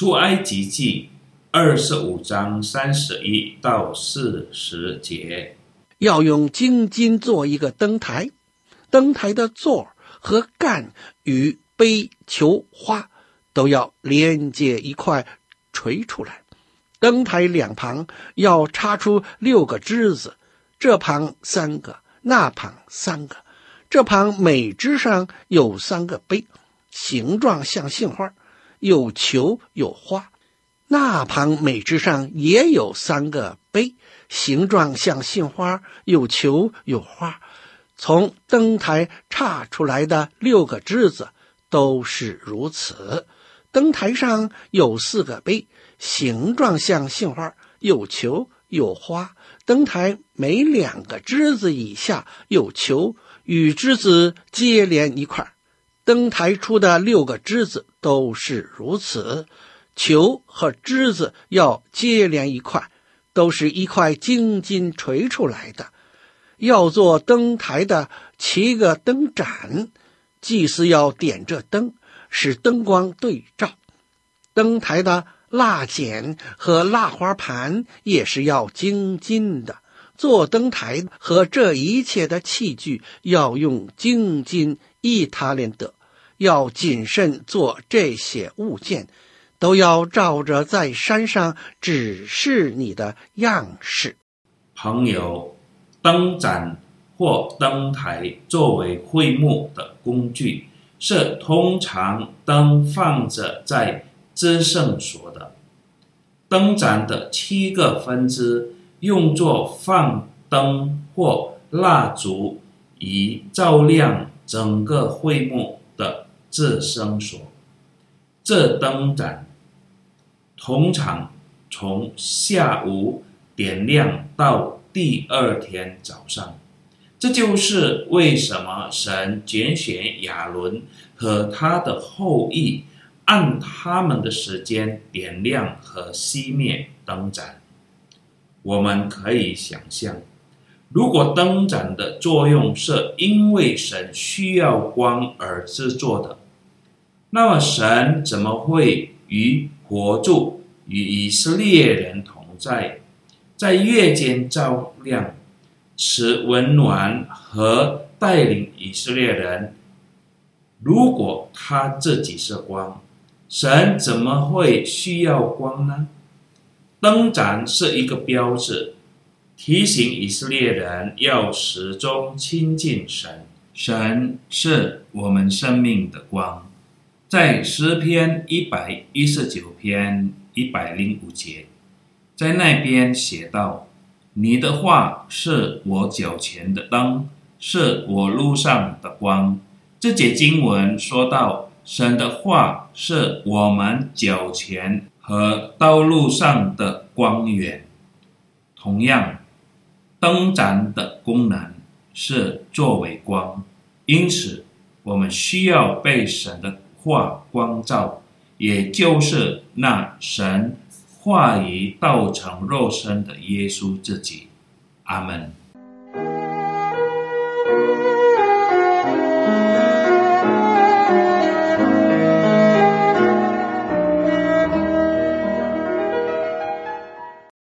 出埃及记二十五章三十一到四十节，要用精金做一个灯台，灯台的座和杆与杯球花都要连接一块垂出来。灯台两旁要插出六个枝子，这旁三个，那旁三个，这旁每枝上有三个杯，形状像杏花。有球有花，那旁每枝上也有三个杯，形状像杏花，有球有花。从灯台插出来的六个枝子都是如此。灯台上有四个杯，形状像杏花，有球有花。灯台每两个枝子以下有球，与枝子接连一块。灯台出的六个枝子都是如此，球和枝子要接连一块，都是一块精金锤出来的。要做灯台的七个灯盏，祭司要点着灯，使灯光对照。灯台的蜡剪和蜡花盘也是要精金的。做灯台和这一切的器具要用精金一他连得。要谨慎做这些物件，都要照着在山上指示你的样式。朋友，灯盏或灯台作为会幕的工具，是通常灯放着在至圣所的。灯盏的七个分支用作放灯或蜡烛，以照亮整个会幕的。至圣所，这灯盏通常从下午点亮到第二天早上。这就是为什么神拣选亚伦和他的后裔，按他们的时间点亮和熄灭灯盏。我们可以想象，如果灯盏的作用是因为神需要光而制作的。那么神怎么会与活着与以色列人同在，在夜间照亮、赐温暖和带领以色列人？如果他自己是光，神怎么会需要光呢？灯盏是一个标志，提醒以色列人要始终亲近神。神是我们生命的光。在诗篇一百一十九篇一百零五节，在那边写道：“你的话是我脚前的灯，是我路上的光。”这节经文说到，神的话是我们脚前和道路上的光源。同样，灯盏的功能是作为光，因此我们需要被神的。话光照，也就是那神化于道成肉身的耶稣自己。阿门。